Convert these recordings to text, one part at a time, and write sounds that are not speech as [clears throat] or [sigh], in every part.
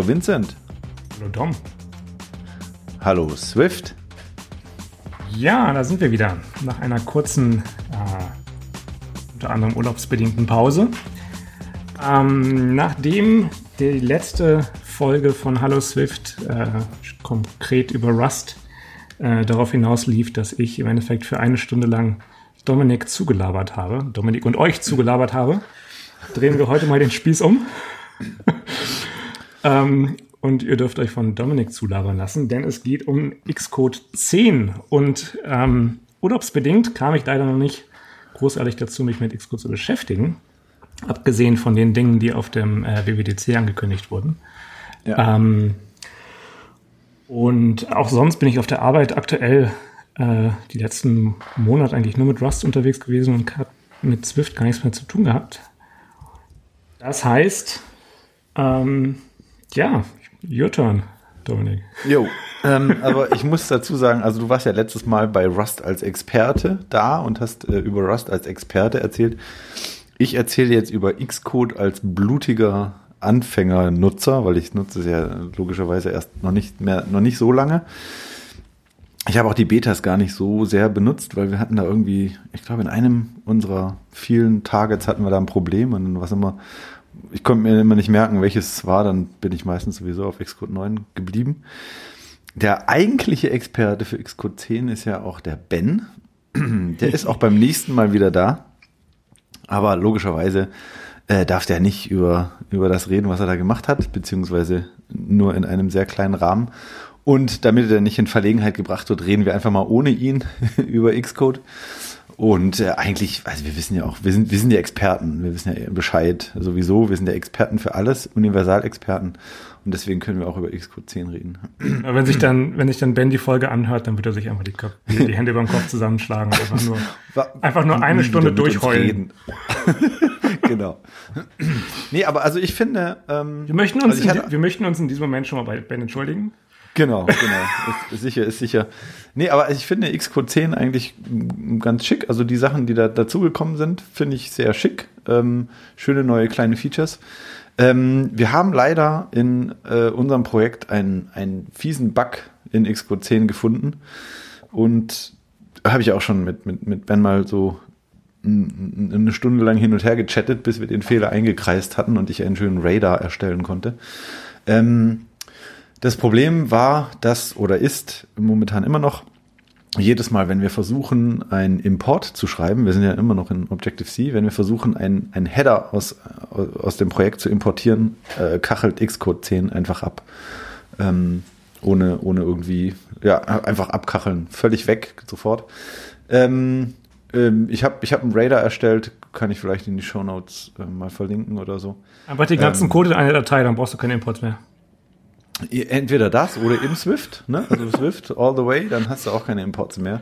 Hallo Vincent. Hallo Tom. Hallo Swift. Ja, da sind wir wieder. Nach einer kurzen, äh, unter anderem urlaubsbedingten Pause. Ähm, nachdem die letzte Folge von Hallo Swift äh, konkret über Rust äh, darauf hinaus lief, dass ich im Endeffekt für eine Stunde lang Dominik zugelabert habe, Dominik und euch zugelabert habe, drehen wir heute mal den Spieß um. Ähm, und ihr dürft euch von Dominik zulabern lassen, denn es geht um Xcode 10. Und ähm, urlaubsbedingt kam ich leider noch nicht großartig dazu, mich mit Xcode zu beschäftigen. Abgesehen von den Dingen, die auf dem äh, WWDC angekündigt wurden. Ja. Ähm, und auch sonst bin ich auf der Arbeit aktuell äh, die letzten Monate eigentlich nur mit Rust unterwegs gewesen und habe mit Swift gar nichts mehr zu tun gehabt. Das heißt, ähm, ja, your turn, Dominik. Jo, ähm, aber ich muss dazu sagen, also du warst ja letztes Mal bei Rust als Experte da und hast äh, über Rust als Experte erzählt. Ich erzähle jetzt über Xcode als blutiger Anfänger-Nutzer, weil ich nutze es ja logischerweise erst noch nicht mehr, noch nicht so lange. Ich habe auch die Betas gar nicht so sehr benutzt, weil wir hatten da irgendwie, ich glaube, in einem unserer vielen Targets hatten wir da ein Problem und was immer, ich konnte mir immer nicht merken, welches es war, dann bin ich meistens sowieso auf Xcode 9 geblieben. Der eigentliche Experte für Xcode 10 ist ja auch der Ben. [clears throat] Der ist auch beim nächsten Mal wieder da. Aber logischerweise äh, darf der nicht über, über das reden, was er da gemacht hat, beziehungsweise nur in einem sehr kleinen Rahmen. Und damit er nicht in Verlegenheit gebracht wird, reden wir einfach mal ohne ihn [laughs] über Xcode. Und äh, eigentlich, also wir wissen ja auch, wir sind, wir sind ja Experten, wir wissen ja Bescheid sowieso, wir sind ja Experten für alles, Universalexperten. Und deswegen können wir auch über Xcode 10 reden. Aber wenn sich dann, wenn sich dann Ben die Folge anhört, dann wird er sich einfach die, die, die Hände über den Kopf zusammenschlagen und einfach nur, einfach nur eine Stunde durchheulen. [laughs] genau. nee, aber also ich finde, ähm, wir möchten uns, also in, wir möchten uns in diesem Moment schon mal bei Ben entschuldigen. Genau, genau. ist, sicher, ist sicher. Nee, aber ich finde Xcode 10 eigentlich ganz schick. Also die Sachen, die da dazugekommen sind, finde ich sehr schick. Ähm, schöne neue kleine Features. Ähm, wir haben leider in äh, unserem Projekt einen, einen fiesen Bug in Xcode 10 gefunden. Und habe ich auch schon mit, mit, mit Ben mal so eine Stunde lang hin und her gechattet, bis wir den Fehler eingekreist hatten und ich einen schönen Radar erstellen konnte. Ähm, das Problem war, dass oder ist momentan immer noch, jedes Mal, wenn wir versuchen, einen Import zu schreiben, wir sind ja immer noch in Objective-C, wenn wir versuchen, einen, einen Header aus, aus dem Projekt zu importieren, äh, kachelt Xcode 10 einfach ab. Ähm, ohne, ohne irgendwie, ja, einfach abkacheln, völlig weg, sofort. Ähm, ähm, ich habe ich hab einen Radar erstellt, kann ich vielleicht in die Show Notes äh, mal verlinken oder so. Aber den ganzen ähm, Code in einer Datei, dann brauchst du keine Imports mehr. Entweder das oder im Swift, ne? also Swift all the way, dann hast du auch keine Imports mehr.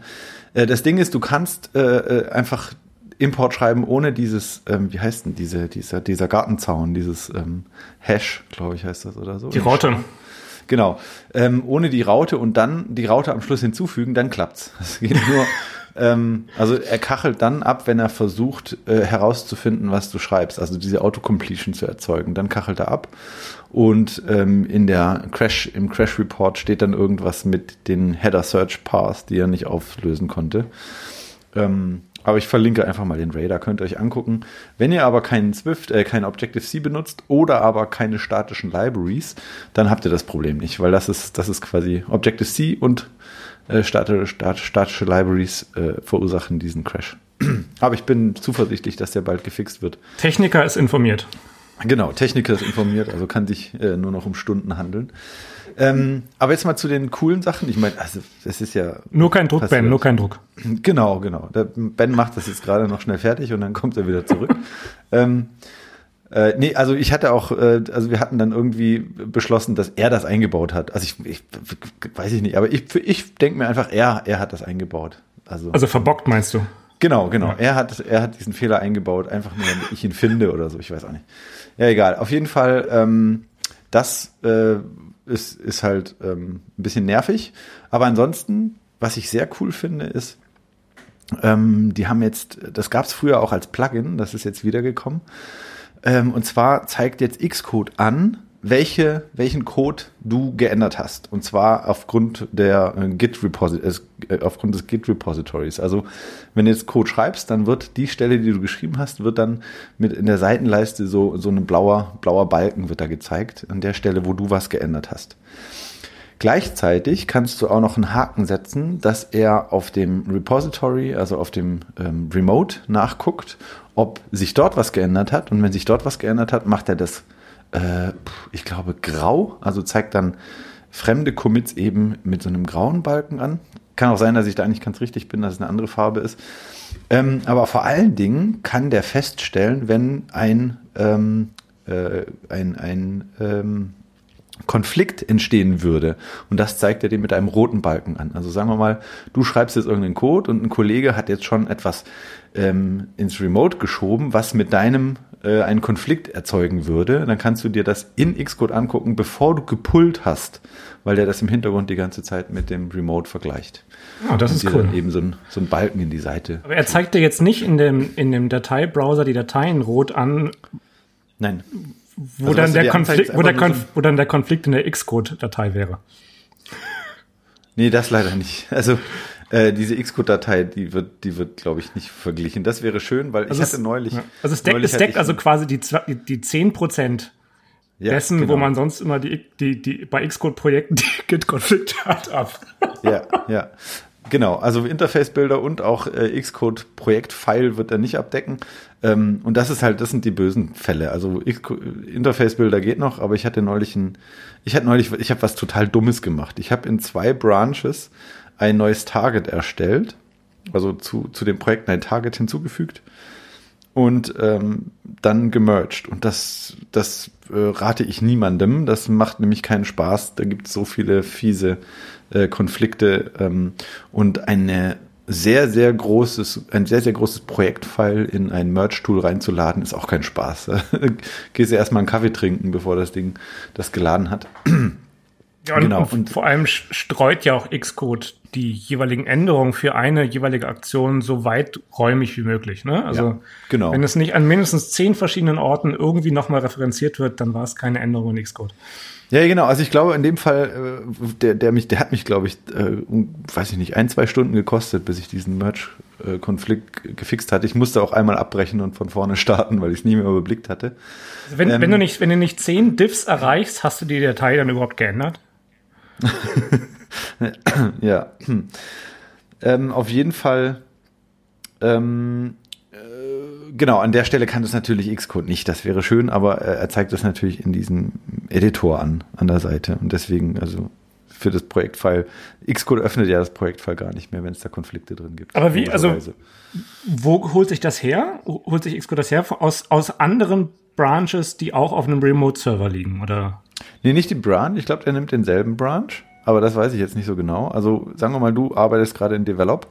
Äh, das Ding ist, du kannst äh, äh, einfach Import schreiben ohne dieses, ähm, wie heißt denn diese, dieser, dieser Gartenzaun, dieses ähm, Hash, glaube ich, heißt das oder so. Die Raute. Genau. Ähm, ohne die Raute und dann die Raute am Schluss hinzufügen, dann klappt's. Das geht nur [laughs] ähm, also er kachelt dann ab, wenn er versucht äh, herauszufinden, was du schreibst, also diese Autocompletion zu erzeugen. Dann kachelt er ab und ähm, in der Crash im Crash Report steht dann irgendwas mit den Header Search Paths, die er nicht auflösen konnte. Ähm, aber ich verlinke einfach mal den Radar, könnt ihr euch angucken. Wenn ihr aber keinen Swift, äh, kein Objective-C benutzt oder aber keine statischen Libraries, dann habt ihr das Problem nicht, weil das ist, das ist quasi Objective-C und äh, statische, Libraries äh, verursachen diesen Crash. [clears throat] Aber ich bin zuversichtlich, dass der bald gefixt wird. Techniker ist informiert. Genau, Techniker ist informiert, also kann sich äh, nur noch um Stunden handeln. Ähm, aber jetzt mal zu den coolen Sachen. Ich meine, also das ist ja. Nur kein Druck, passiert. Ben, nur kein Druck. Genau, genau. Der ben macht das jetzt gerade noch schnell fertig und dann kommt er wieder zurück. [laughs] ähm, äh, nee, also ich hatte auch, äh, also wir hatten dann irgendwie beschlossen, dass er das eingebaut hat. Also ich, ich weiß ich nicht, aber ich, ich denke mir einfach, er, er hat das eingebaut. Also, also verbockt meinst du? Genau, genau. Ja. Er hat, er hat diesen Fehler eingebaut, einfach nur, damit ich ihn finde oder so. Ich weiß auch nicht. Ja, egal. Auf jeden Fall, ähm, das äh, ist, ist halt ähm, ein bisschen nervig. Aber ansonsten, was ich sehr cool finde, ist, ähm, die haben jetzt, das gab es früher auch als Plugin, das ist jetzt wiedergekommen. Ähm, und zwar zeigt jetzt Xcode an, welche, welchen Code du geändert hast. Und zwar aufgrund der äh, Git äh, aufgrund des Git Repositories. Also wenn du jetzt Code schreibst, dann wird die Stelle, die du geschrieben hast, wird dann mit in der Seitenleiste so, so ein blauer, blauer Balken wird da gezeigt, an der Stelle, wo du was geändert hast. Gleichzeitig kannst du auch noch einen Haken setzen, dass er auf dem Repository, also auf dem ähm, Remote nachguckt, ob sich dort was geändert hat. Und wenn sich dort was geändert hat, macht er das äh, ich glaube, grau, also zeigt dann fremde Commits eben mit so einem grauen Balken an. Kann auch sein, dass ich da eigentlich ganz richtig bin, dass es eine andere Farbe ist. Ähm, aber vor allen Dingen kann der feststellen, wenn ein, ähm, äh, ein, ein ähm, Konflikt entstehen würde. Und das zeigt er dir mit einem roten Balken an. Also sagen wir mal, du schreibst jetzt irgendeinen Code und ein Kollege hat jetzt schon etwas ähm, ins Remote geschoben, was mit deinem äh, einen Konflikt erzeugen würde, dann kannst du dir das in Xcode angucken, bevor du gepullt hast, weil der das im Hintergrund die ganze Zeit mit dem Remote vergleicht. Ah, das ist cool. eben so ein, so ein Balken in die Seite. Aber er zeigt dir jetzt nicht in dem, in dem Dateibrowser die Dateien rot an. Nein. Wo, also, dann der Konflikt, wo, der Konf wo dann der Konflikt in der Xcode-Datei wäre. Nee, das leider nicht. Also äh, diese Xcode-Datei, die wird, die wird, glaube ich, nicht verglichen. Das wäre schön, weil also ich hatte neulich. Ja. Also es deckt, es deckt also quasi die, die 10 Prozent ja, dessen, genau. wo man sonst immer die, die, die bei Xcode-Projekten die [laughs] Git-Konflikte hat, ab. Ja, ja. Genau, also Interface-Bilder und auch äh, Xcode-Projekt-File wird er nicht abdecken. Ähm, und das ist halt, das sind die bösen Fälle. Also Interface-Bilder geht noch, aber ich hatte neulich ein, ich hatte neulich, ich habe was total Dummes gemacht. Ich habe in zwei Branches ein neues Target erstellt, also zu, zu dem Projekt ein Target hinzugefügt und ähm, dann gemerged. Und das, das äh, rate ich niemandem. Das macht nämlich keinen Spaß. Da gibt es so viele fiese äh, Konflikte ähm, und eine sehr, sehr großes, ein sehr, sehr großes Projektfile in ein Merge-Tool reinzuladen, ist auch kein Spaß. [laughs] Gehst du erstmal einen Kaffee trinken, bevor das Ding das geladen hat. [clears throat] Ja, und, genau. und vor allem streut ja auch Xcode die jeweiligen Änderungen für eine jeweilige Aktion so weiträumig wie möglich. Ne? Also ja, genau. wenn es nicht an mindestens zehn verschiedenen Orten irgendwie nochmal referenziert wird, dann war es keine Änderung in Xcode. Ja, genau. Also ich glaube, in dem Fall, äh, der, der mich, der hat mich, glaube ich, äh, weiß ich nicht, ein, zwei Stunden gekostet, bis ich diesen Merge-Konflikt gefixt hatte. Ich musste auch einmal abbrechen und von vorne starten, weil ich es nie mehr überblickt hatte. Also wenn, ähm, wenn du nicht, wenn du nicht zehn Diffs erreichst, hast du die Datei dann überhaupt geändert? [laughs] ja. Ähm, auf jeden Fall, ähm, äh, genau, an der Stelle kann das natürlich Xcode nicht. Das wäre schön, aber äh, er zeigt das natürlich in diesem Editor an, an der Seite. Und deswegen, also für das Projektfile, Xcode öffnet ja das Projektfile gar nicht mehr, wenn es da Konflikte drin gibt. Aber wie, also, wo holt sich das her? Holt sich Xcode das her? Aus, aus anderen Branches, die auch auf einem Remote-Server liegen, oder? Nee, nicht die Branch. Ich glaube, der nimmt denselben Branch, aber das weiß ich jetzt nicht so genau. Also sagen wir mal, du arbeitest gerade in Develop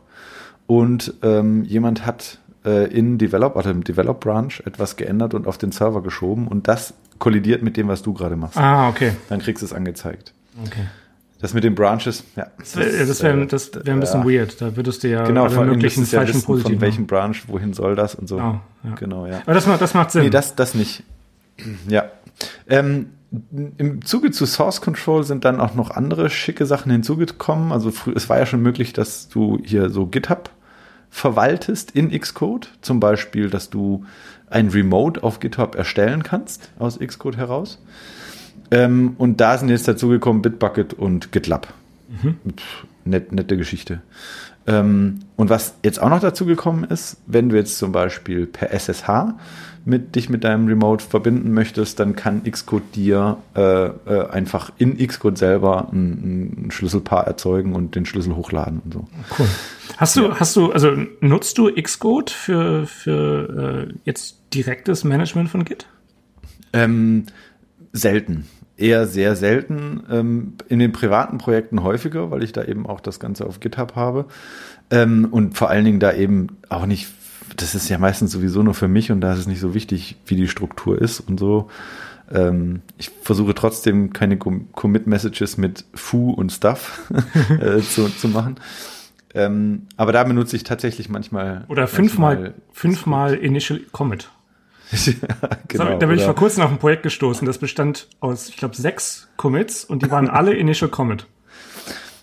und ähm, jemand hat äh, in Develop, also im Develop Branch etwas geändert und auf den Server geschoben und das kollidiert mit dem, was du gerade machst. Ah, okay. Dann kriegst du es angezeigt. Okay. Das mit den Branches, ja. Das, das wäre das wär ein bisschen äh, weird. Da würdest du ja genau, alle möglichen falschen ja wissen. Von welchem Branch, wohin soll das und so. Oh, ja. Genau, ja. Aber das macht, das macht Sinn. Nee, das, das nicht. Ja. Ähm, im Zuge zu Source Control sind dann auch noch andere schicke Sachen hinzugekommen. Also es war ja schon möglich, dass du hier so GitHub verwaltest in Xcode. Zum Beispiel, dass du ein Remote auf GitHub erstellen kannst aus Xcode heraus. Ähm, und da sind jetzt dazugekommen Bitbucket und GitLab. Mhm. Net, nette Geschichte. Ähm, und was jetzt auch noch dazugekommen ist, wenn du jetzt zum Beispiel per SSH mit dich mit deinem Remote verbinden möchtest, dann kann Xcode dir äh, äh, einfach in Xcode selber ein, ein, Schlüsselpaar erzeugen und den Schlüssel hochladen und so. Cool. Hast du, ja. hast du, also nutzt du Xcode für, für äh, jetzt direktes Management von Git? Ähm, selten. Eher sehr selten. Ähm, in den privaten Projekten häufiger, weil ich da eben auch das Ganze auf GitHub habe. Ähm, und vor allen Dingen da eben auch nicht das ist ja meistens sowieso nur für mich und da ist es nicht so wichtig, wie die Struktur ist und so. Ähm, ich versuche trotzdem keine Commit-Messages mit Fu und Stuff [laughs] äh, zu, zu machen. Ähm, aber da benutze ich tatsächlich manchmal. Oder fünfmal, fünfmal Initial Commit. [laughs] genau, da bin ich vor kurzem auf ein Projekt gestoßen, das bestand aus, ich glaube, sechs Commits und die waren alle Initial Commit.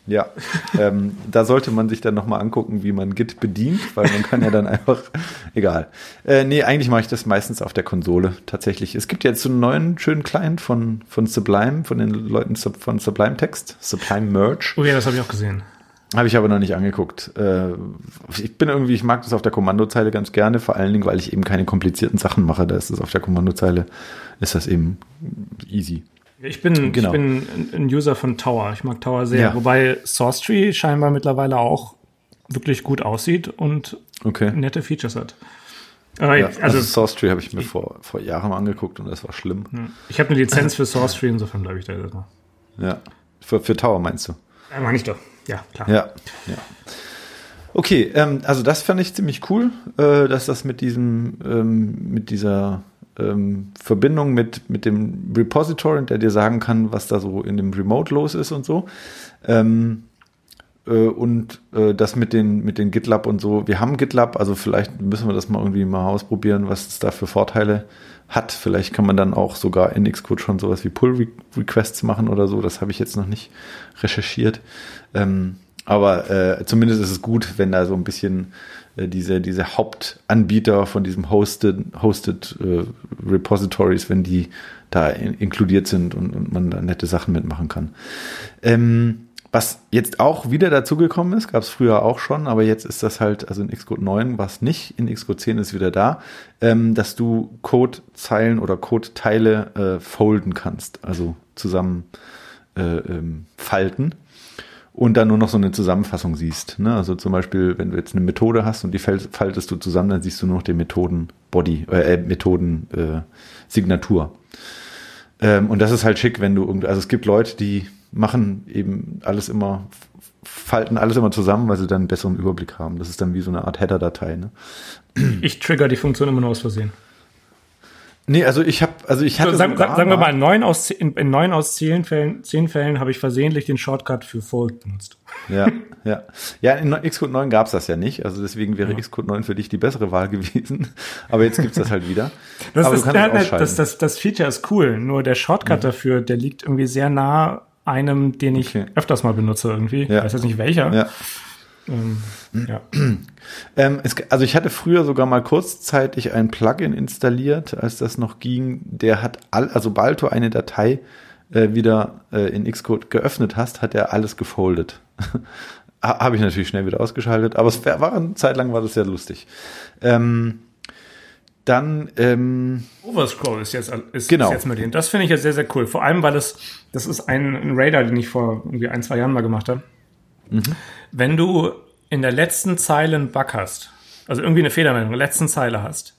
Ja, ähm, da sollte man sich dann nochmal angucken, wie man Git bedient, weil man kann ja dann einfach, [laughs] egal. Äh, nee, eigentlich mache ich das meistens auf der Konsole tatsächlich. Es gibt jetzt so einen neuen schönen Client von, von Sublime, von den Leuten von Sublime Text, Sublime Merge. Oh ja, das habe ich auch gesehen. Habe ich aber noch nicht angeguckt. Äh, ich bin irgendwie, ich mag das auf der Kommandozeile ganz gerne, vor allen Dingen, weil ich eben keine komplizierten Sachen mache. Da ist es auf der Kommandozeile, ist das eben easy. Ich bin, genau. ich bin ein User von Tower. Ich mag Tower sehr. Ja. Wobei Source Tree scheinbar mittlerweile auch wirklich gut aussieht und okay. nette Features hat. Aber ja, also, also Source Tree habe ich mir vor, vor Jahren angeguckt und das war schlimm. Ich habe eine Lizenz für Source Tree, insofern bleibe ich da jetzt mal. Ja, für, für Tower meinst du? Ja, meine ich doch. Ja, klar. Ja, ja. Okay, ähm, also das fand ich ziemlich cool, äh, dass das mit diesem, ähm, mit dieser ähm, Verbindung mit, mit dem Repository, der dir sagen kann, was da so in dem Remote los ist und so. Ähm, äh, und äh, das mit den, mit den GitLab und so. Wir haben GitLab, also vielleicht müssen wir das mal irgendwie mal ausprobieren, was es da für Vorteile hat. Vielleicht kann man dann auch sogar in Xcode schon sowas wie Pull-Requests machen oder so. Das habe ich jetzt noch nicht recherchiert. Ähm, aber äh, zumindest ist es gut, wenn da so ein bisschen diese, diese Hauptanbieter von diesem Hosted, Hosted äh, Repositories, wenn die da in, inkludiert sind und, und man da nette Sachen mitmachen kann. Ähm, was jetzt auch wieder dazugekommen ist, gab es früher auch schon, aber jetzt ist das halt, also in Xcode 9 war es nicht, in Xcode 10 ist wieder da, ähm, dass du Codezeilen oder Codeteile äh, folden kannst, also zusammen äh, ähm, falten und dann nur noch so eine Zusammenfassung siehst. Ne? Also zum Beispiel, wenn du jetzt eine Methode hast und die faltest du zusammen, dann siehst du nur noch den Methoden-Body, äh, Methoden-Signatur. Äh, ähm, und das ist halt schick, wenn du irgendwie, also es gibt Leute, die machen eben alles immer, falten alles immer zusammen, weil sie dann einen besseren Überblick haben. Das ist dann wie so eine Art Header-Datei. Ne? Ich trigger die Funktion immer nur aus Versehen. Nee, also ich habe, also ich hatte. So, sagen, sagen wir mal, in neun aus, in, in neun aus zehn Fällen, zehn Fällen habe ich versehentlich den Shortcut für Fold benutzt. Ja, [laughs] ja. Ja, in Xcode 9 gab's das ja nicht. Also deswegen wäre ja. Xcode 9 für dich die bessere Wahl gewesen. [laughs] Aber jetzt gibt's das halt wieder. Das, Aber ist, der, das, das, das Feature ist cool. Nur der Shortcut mhm. dafür, der liegt irgendwie sehr nah einem, den ich okay. öfters mal benutze irgendwie. Ja. Ich weiß jetzt nicht welcher. Ja. Ähm, ja. [clears throat] Ähm, es, also ich hatte früher sogar mal kurzzeitig ein Plugin installiert, als das noch ging. Der hat all, also sobald du eine Datei äh, wieder äh, in Xcode geöffnet hast, hat er alles gefoldet. [laughs] Habe ich natürlich schnell wieder ausgeschaltet, aber es war eine Zeit lang war das sehr lustig. Ähm, dann ähm, Overscroll ist jetzt ist, genau. ist jetzt mit dem. Das finde ich jetzt sehr sehr cool. Vor allem, weil das das ist ein, ein Radar, den ich vor irgendwie ein zwei Jahren mal gemacht habe. Mhm. Wenn du in der letzten Zeile einen Bug hast, also irgendwie eine Fehlermeldung, in der letzten Zeile hast,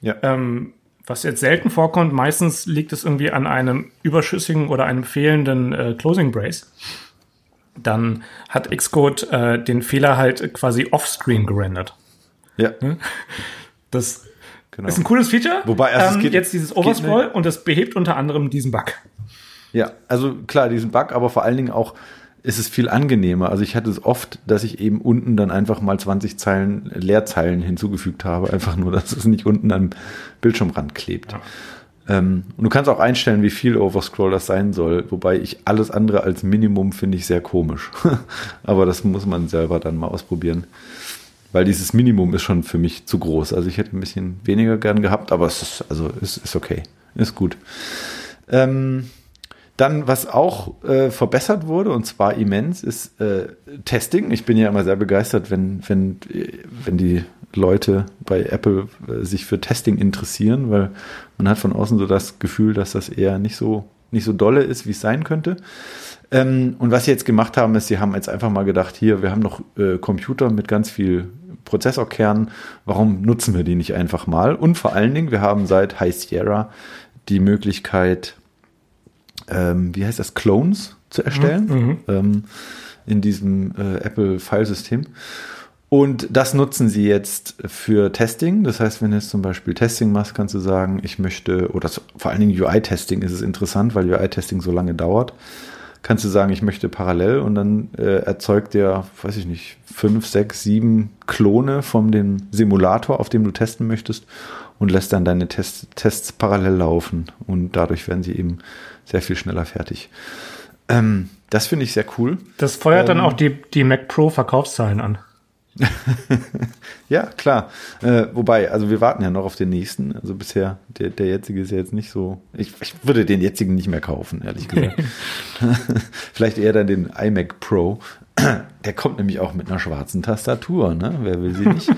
ja. ähm, was jetzt selten vorkommt, meistens liegt es irgendwie an einem überschüssigen oder einem fehlenden äh, Closing Brace. Dann hat Xcode äh, den Fehler halt quasi offscreen gerendert. Ja. Das genau. ist ein cooles Feature. Wobei also ähm, geht, jetzt dieses Overscroll und das behebt unter anderem diesen Bug. Ja, also klar, diesen Bug, aber vor allen Dingen auch ist es viel angenehmer. Also ich hatte es oft, dass ich eben unten dann einfach mal 20 Zeilen, Leerzeilen hinzugefügt habe, einfach nur, dass es nicht unten am Bildschirmrand klebt. Ja. Ähm, und du kannst auch einstellen, wie viel Overscroll das sein soll, wobei ich alles andere als Minimum finde ich sehr komisch. [laughs] Aber das muss man selber dann mal ausprobieren. Weil dieses Minimum ist schon für mich zu groß. Also ich hätte ein bisschen weniger gern gehabt, aber es ist, also es ist okay. Ist gut. Ähm, dann, was auch äh, verbessert wurde, und zwar immens, ist äh, Testing. Ich bin ja immer sehr begeistert, wenn, wenn, wenn die Leute bei Apple äh, sich für Testing interessieren, weil man hat von außen so das Gefühl, dass das eher nicht so, nicht so dolle ist, wie es sein könnte. Ähm, und was sie jetzt gemacht haben, ist, sie haben jetzt einfach mal gedacht, hier, wir haben noch äh, Computer mit ganz viel Prozessorkernen, warum nutzen wir die nicht einfach mal? Und vor allen Dingen, wir haben seit High Sierra die Möglichkeit, ähm, wie heißt das, Clones zu erstellen mhm. mhm. ähm, in diesem äh, Apple-Filesystem. Und das nutzen sie jetzt für Testing. Das heißt, wenn du jetzt zum Beispiel Testing machst, kannst du sagen, ich möchte, oder vor allen Dingen UI-Testing ist es interessant, weil UI-Testing so lange dauert. Kannst du sagen, ich möchte parallel und dann äh, erzeugt der, weiß ich nicht, fünf, sechs, sieben Klone von dem Simulator, auf dem du testen möchtest und lässt dann deine Tests, Tests parallel laufen und dadurch werden sie eben sehr viel schneller fertig. Ähm, das finde ich sehr cool. Das feuert ähm, dann auch die, die Mac Pro Verkaufszahlen an. [laughs] ja, klar. Äh, wobei, also wir warten ja noch auf den nächsten. Also bisher, der, der jetzige ist ja jetzt nicht so. Ich, ich würde den jetzigen nicht mehr kaufen, ehrlich gesagt. [laughs] [laughs] Vielleicht eher dann den iMac Pro. Der kommt nämlich auch mit einer schwarzen Tastatur, ne? Wer will sie nicht?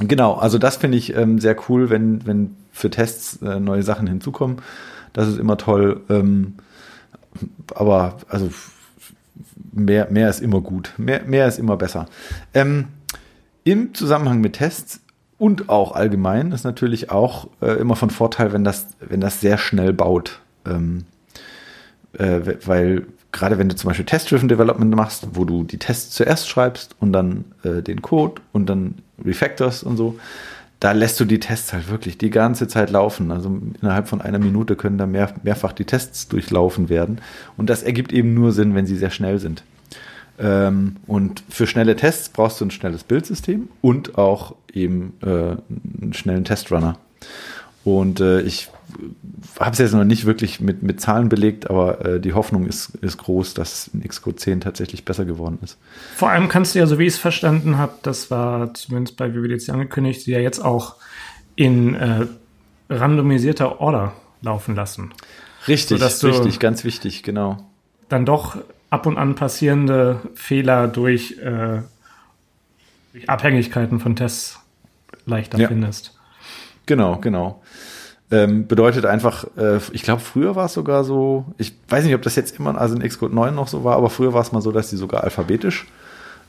Genau, also das finde ich ähm, sehr cool, wenn, wenn für Tests äh, neue Sachen hinzukommen. Das ist immer toll. Ähm, aber also mehr, mehr ist immer gut. Mehr, mehr ist immer besser. Ähm, Im Zusammenhang mit Tests und auch allgemein ist natürlich auch äh, immer von Vorteil, wenn das, wenn das sehr schnell baut. Ähm, äh, weil gerade wenn du zum Beispiel Test-Driven Development machst, wo du die Tests zuerst schreibst und dann äh, den Code und dann refactors und so, da lässt du die Tests halt wirklich die ganze Zeit laufen. Also innerhalb von einer Minute können da mehr, mehrfach die Tests durchlaufen werden. Und das ergibt eben nur Sinn, wenn sie sehr schnell sind. Ähm, und für schnelle Tests brauchst du ein schnelles Bildsystem und auch eben äh, einen schnellen Testrunner. Und äh, ich habe es jetzt noch nicht wirklich mit, mit Zahlen belegt, aber äh, die Hoffnung ist, ist groß, dass in Xcode 10 tatsächlich besser geworden ist. Vor allem kannst du ja, so wie ich es verstanden habe, das war zumindest bei WWDC angekündigt, sie ja jetzt auch in äh, randomisierter Order laufen lassen. Richtig, richtig, ganz wichtig, genau. Dann doch ab und an passierende Fehler durch, äh, durch Abhängigkeiten von Tests leichter ja. findest. Genau, genau. Ähm, bedeutet einfach, äh, ich glaube, früher war es sogar so, ich weiß nicht, ob das jetzt immer, also in Xcode 9 noch so war, aber früher war es mal so, dass die sogar alphabetisch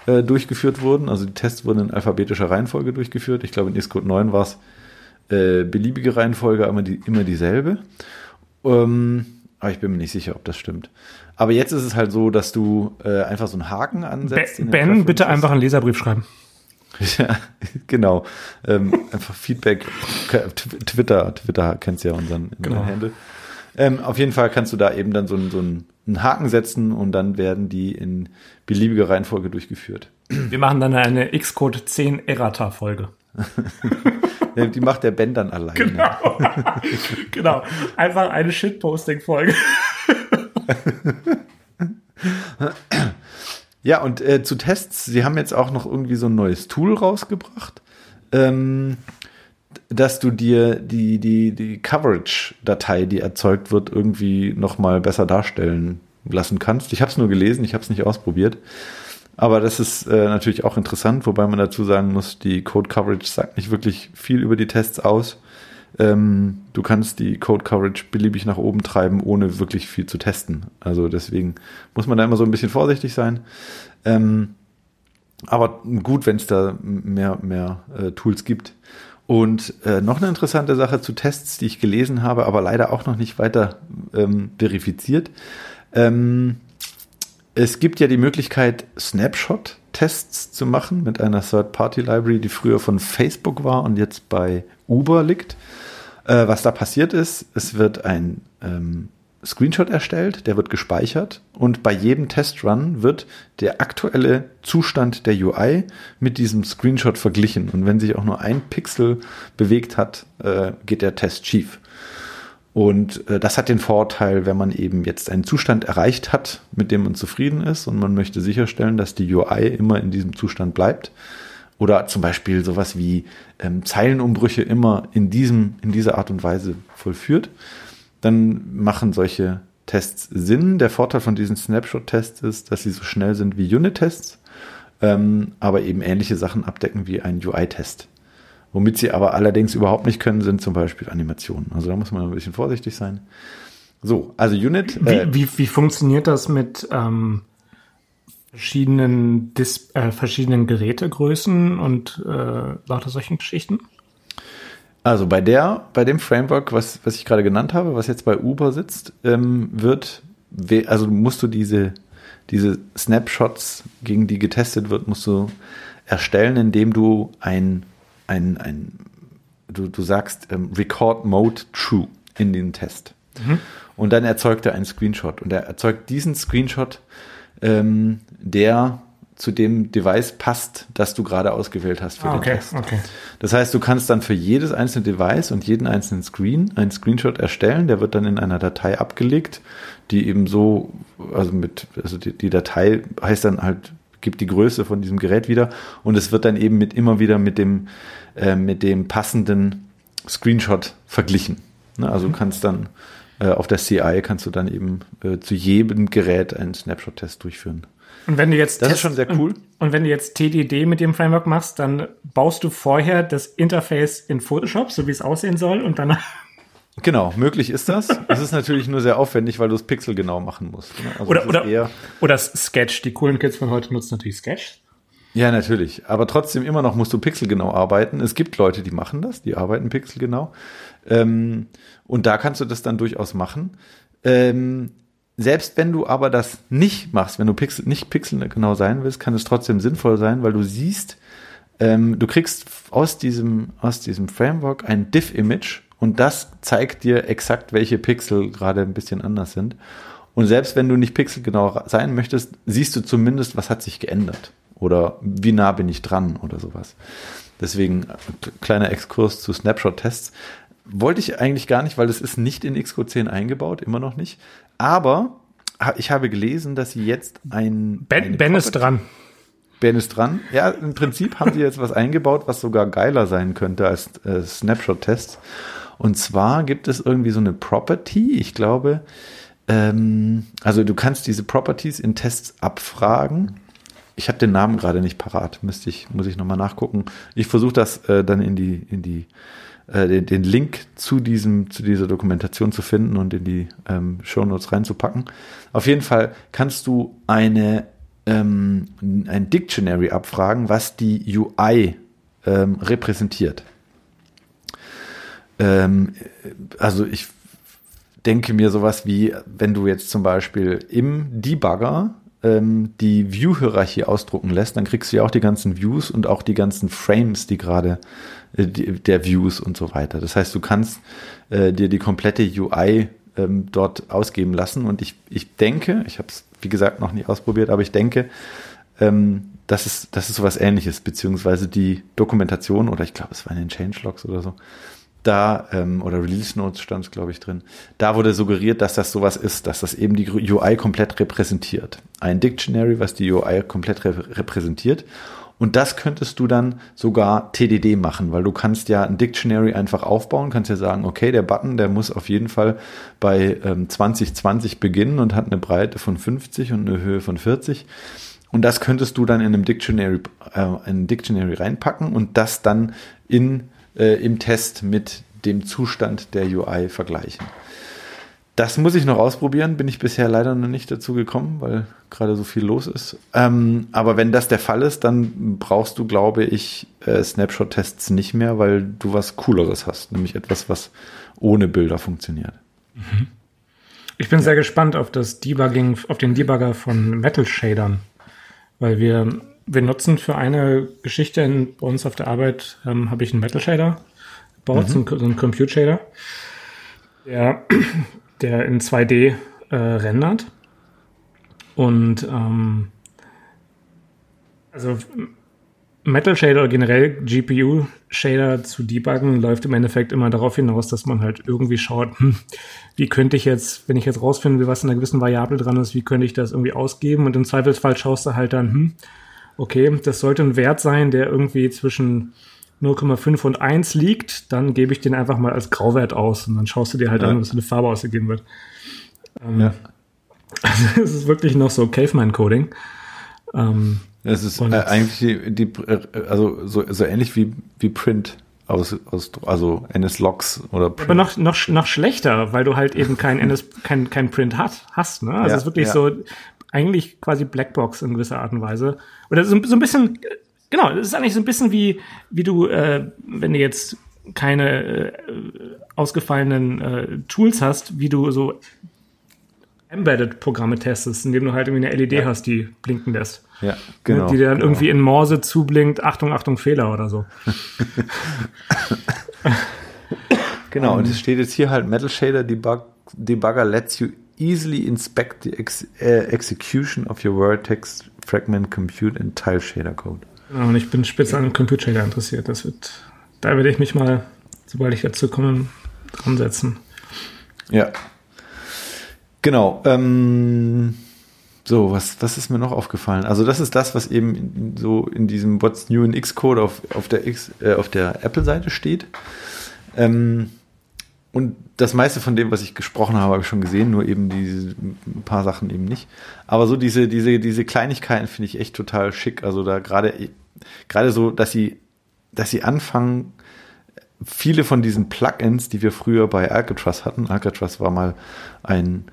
äh, durchgeführt wurden. Also die Tests wurden in alphabetischer Reihenfolge durchgeführt. Ich glaube, in Xcode 9 war es äh, beliebige Reihenfolge, aber die, immer dieselbe. Ähm, aber ich bin mir nicht sicher, ob das stimmt. Aber jetzt ist es halt so, dass du äh, einfach so einen Haken ansetzt. Ben, ben bitte einfach einen Leserbrief schreiben. [laughs] Ja, genau. Ähm, einfach Feedback. Twitter, Twitter kennst ja unseren, genau. unseren Handle. Ähm, auf jeden Fall kannst du da eben dann so, einen, so einen, Haken setzen und dann werden die in beliebiger Reihenfolge durchgeführt. Wir machen dann eine Xcode 10 Errata-Folge. [laughs] die macht der Ben dann alleine. Genau. [laughs] genau. Einfach eine Shitposting-Folge. Ja, und äh, zu Tests, sie haben jetzt auch noch irgendwie so ein neues Tool rausgebracht, ähm, dass du dir die, die, die Coverage-Datei, die erzeugt wird, irgendwie nochmal besser darstellen lassen kannst. Ich habe es nur gelesen, ich habe es nicht ausprobiert. Aber das ist äh, natürlich auch interessant, wobei man dazu sagen muss, die Code Coverage sagt nicht wirklich viel über die Tests aus. Ähm, du kannst die Code Coverage beliebig nach oben treiben, ohne wirklich viel zu testen. Also deswegen muss man da immer so ein bisschen vorsichtig sein. Ähm, aber gut, wenn es da mehr, mehr äh, Tools gibt. Und äh, noch eine interessante Sache zu Tests, die ich gelesen habe, aber leider auch noch nicht weiter ähm, verifiziert. Ähm, es gibt ja die Möglichkeit, Snapshot-Tests zu machen mit einer Third-Party-Library, die früher von Facebook war und jetzt bei Uber liegt. Äh, was da passiert ist, es wird ein ähm, Screenshot erstellt, der wird gespeichert und bei jedem Testrun wird der aktuelle Zustand der UI mit diesem Screenshot verglichen. Und wenn sich auch nur ein Pixel bewegt hat, äh, geht der Test schief. Und äh, das hat den Vorteil, wenn man eben jetzt einen Zustand erreicht hat, mit dem man zufrieden ist und man möchte sicherstellen, dass die UI immer in diesem Zustand bleibt, oder zum Beispiel sowas wie ähm, Zeilenumbrüche immer in, diesem, in dieser Art und Weise vollführt, dann machen solche Tests Sinn. Der Vorteil von diesen Snapshot-Tests ist, dass sie so schnell sind wie Unit-Tests, ähm, aber eben ähnliche Sachen abdecken wie ein UI-Test. Womit sie aber allerdings überhaupt nicht können, sind zum Beispiel Animationen. Also da muss man ein bisschen vorsichtig sein. So, also Unit. Äh, wie, wie, wie funktioniert das mit ähm, verschiedenen, Dis äh, verschiedenen Gerätegrößen und äh, lauter solchen Geschichten? Also bei der, bei dem Framework, was, was ich gerade genannt habe, was jetzt bei Uber sitzt, ähm, wird, also musst du diese, diese Snapshots, gegen die getestet wird, musst du erstellen, indem du ein, ein, ein du, du sagst ähm, Record Mode True in den Test. Mhm. Und dann erzeugt er einen Screenshot. Und er erzeugt diesen Screenshot ähm, der zu dem Device passt, das du gerade ausgewählt hast für ah, den okay, Test. okay. Das heißt, du kannst dann für jedes einzelne Device und jeden einzelnen Screen einen Screenshot erstellen, der wird dann in einer Datei abgelegt, die eben so, also mit, also die, die Datei heißt dann halt, gibt die Größe von diesem Gerät wieder und es wird dann eben mit immer wieder mit dem, äh, mit dem passenden Screenshot verglichen. Ne? Also du kannst dann äh, auf der CI kannst du dann eben äh, zu jedem Gerät einen Snapshot-Test durchführen. Und wenn du jetzt Das ist Test- schon sehr cool. Und, und wenn du jetzt TDD mit dem Framework machst, dann baust du vorher das Interface in Photoshop, so wie es aussehen soll, und dann [laughs] Genau, möglich ist das. Es ist natürlich nur sehr aufwendig, weil du es pixelgenau machen musst. ne? Also oder ist oder oder Sketch. Die coolen Kids von heute nutzen natürlich Sketch. ja, natürlich. Aber trotzdem immer noch musst du pixelgenau arbeiten. Es gibt Leute, die machen das, die arbeiten pixelgenau. Ähm, und da kannst du das dann durchaus machen. Ähm, selbst wenn du aber das nicht machst, wenn du Pixel, nicht pixelgenau sein willst, kann es trotzdem sinnvoll sein, weil du siehst, ähm, du kriegst aus diesem, aus diesem Framework ein Diff-Image und das zeigt dir exakt, welche Pixel gerade ein bisschen anders sind. Und selbst wenn du nicht pixelgenau sein möchtest, siehst du zumindest, was hat sich geändert. Oder wie nah bin ich dran oder sowas. Deswegen äh, kleiner Exkurs zu Snapshot-Tests. Wollte ich eigentlich gar nicht, weil es ist nicht in Xcode 10 eingebaut, immer noch nicht. Aber ich habe gelesen, dass sie jetzt ein Ben, ben ist dran. Ben ist dran. Ja, im Prinzip haben sie jetzt was eingebaut, was sogar geiler sein könnte als äh, Snapshot-Tests. Und zwar gibt es irgendwie so eine Property, ich glaube, ähm, also du kannst diese Properties in Tests abfragen. Ich habe den Namen gerade nicht parat, müsste ich, muss ich nochmal nachgucken. Ich versuche das äh, dann in die, in die, äh, den, den Link zu diesem, zu dieser Dokumentation zu finden und in die ähm, Shownotes reinzupacken. Auf jeden Fall kannst du eine ähm, ein Dictionary abfragen, was die UI ähm, repräsentiert. Ähm, also ich denke mir sowas wie, wenn du jetzt zum Beispiel im Debugger ähm, die View-Hierarchie ausdrucken lässt, dann kriegst du ja auch die ganzen Views und auch die ganzen Frames, die gerade der Views und so weiter. Das heißt, du kannst äh, dir die komplette UI ähm, dort ausgeben lassen und ich, ich denke, ich habe es wie gesagt noch nie ausprobiert, aber ich denke, ähm, das ist, das ist sowas ähnliches, beziehungsweise die Dokumentation, oder ich glaube, es war in den Changelogs oder so, da, ähm, oder Release Notes stand es, glaube ich, drin, da wurde suggeriert, dass das sowas ist, dass das eben die UI komplett repräsentiert. Ein Dictionary, was die UI komplett re repräsentiert. Und das könntest du dann sogar TDD machen, weil du kannst ja ein Dictionary einfach aufbauen, kannst ja sagen, okay, der Button, der muss auf jeden Fall bei ähm, 2020 beginnen und hat eine Breite von 50 und eine Höhe von 40. Und das könntest du dann in einem Dictionary, äh, in Dictionary reinpacken und das dann in, äh, im Test mit dem Zustand der UI vergleichen. Das muss ich noch ausprobieren, bin ich bisher leider noch nicht dazu gekommen, weil gerade so viel los ist. Ähm, aber wenn das der Fall ist, dann brauchst du, glaube ich, äh, Snapshot-Tests nicht mehr, weil du was Cooleres hast, nämlich etwas, was ohne Bilder funktioniert. Ich bin sehr gespannt auf das Debugging, auf den Debugger von Metal Shadern, weil wir, wir nutzen für eine Geschichte in, bei uns auf der Arbeit, ähm, habe ich einen Metal Shader gebaut, so, einen, so einen Compute Shader, der, der in 2D äh, rendert. Und ähm, also Metal Shader oder generell GPU Shader zu debuggen läuft im Endeffekt immer darauf hinaus, dass man halt irgendwie schaut, hm, wie könnte ich jetzt, wenn ich jetzt rausfinden will, was in einer gewissen Variable dran ist, wie könnte ich das irgendwie ausgeben und im Zweifelsfall schaust du halt dann, hm, okay, das sollte ein Wert sein, der irgendwie zwischen 0,5 und 1 liegt, dann gebe ich den einfach mal als Grauwert aus und dann schaust du dir halt Ja. an, was für eine Farbe ausgegeben wird. Ähm, Ja. Also [laughs] es ist wirklich noch so Caveman-Coding. Ähm, Es ist äh, eigentlich die, die äh, also so, so ähnlich wie, wie Print aus, aus also NS-Logs oder Print. Aber noch, noch, noch schlechter, weil du halt eben kein, NS, [laughs] kein, kein Print hat, hast. Ne? Also Ja, es ist wirklich ja. so, eigentlich quasi Blackbox in gewisser Art und Weise. Oder so, so ein bisschen, genau, es ist eigentlich so ein bisschen wie, wie du, äh, wenn du jetzt keine äh, ausgefallenen äh, Tools hast, wie du so Embedded-Programme testest, indem du halt irgendwie eine LED Ja. hast, die blinken lässt. ja, genau. ne? Die dir dann genau. irgendwie in Morse zublinkt, Achtung, Achtung, Fehler oder so. [laughs] Genau, Ähm. und es steht jetzt hier halt Metal Shader Debug, Debugger lets you easily inspect the ex uh, execution of your Vertex Fragment Compute and Tile Shader Code. Genau, und ich bin spitze an Compute Shader interessiert. Das wird, da werde ich mich mal, sobald ich dazu komme, dran setzen. Ja. Genau. Ähm, so, was, was ist mir noch aufgefallen? Also das ist das, was eben so in diesem What's New in Xcode auf, auf der X, äh, auf der Apple-Seite steht. Ähm, und das meiste von dem, was ich gesprochen habe, habe ich schon gesehen, nur eben diese ein paar Sachen eben nicht. Aber so diese, diese, diese Kleinigkeiten finde ich echt total schick. Also da gerade, gerade so, dass sie, dass sie anfangen, viele von diesen Plugins, die wir früher bei Alcatraz hatten, Alcatraz war mal ein,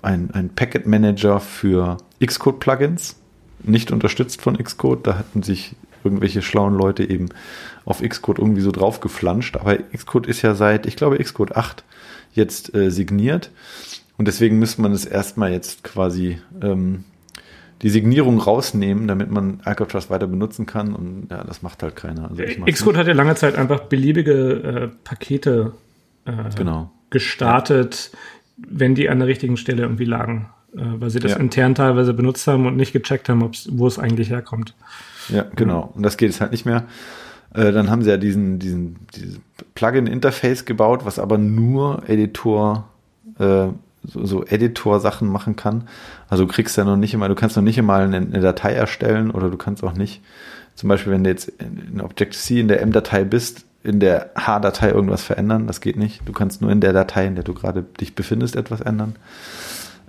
ein, ein Packet Manager für Xcode Plugins, nicht unterstützt von Xcode. Da hatten sich irgendwelche schlauen Leute eben auf Xcode irgendwie so draufgeflanscht. Aber Xcode ist ja seit, ich glaube, Xcode 8 jetzt äh, signiert. Und deswegen müsste man es erstmal jetzt quasi ähm, die Signierung rausnehmen, damit man Alcatraz weiter benutzen kann. Und ja, das macht halt keiner. Also Xcode hat ja lange Zeit einfach beliebige äh, Pakete äh, genau. gestartet, ja. wenn die an der richtigen Stelle irgendwie lagen. Äh, weil sie das ja. intern teilweise benutzt haben und nicht gecheckt haben, wo es eigentlich herkommt. Ja, genau. Und das geht es halt nicht mehr. Äh, dann haben sie ja diesen, diesen, dieses Plugin-Interface gebaut, was aber nur Editor, äh, so, so Editor-Sachen machen kann. Also du kriegst ja noch nicht immer, du kannst noch nicht immer eine, eine Datei erstellen oder du kannst auch nicht, zum Beispiel, wenn du jetzt in Objective-C in der M-Datei bist, in der H-Datei irgendwas verändern. Das geht nicht. Du kannst nur in der Datei, in der du gerade dich befindest, etwas ändern.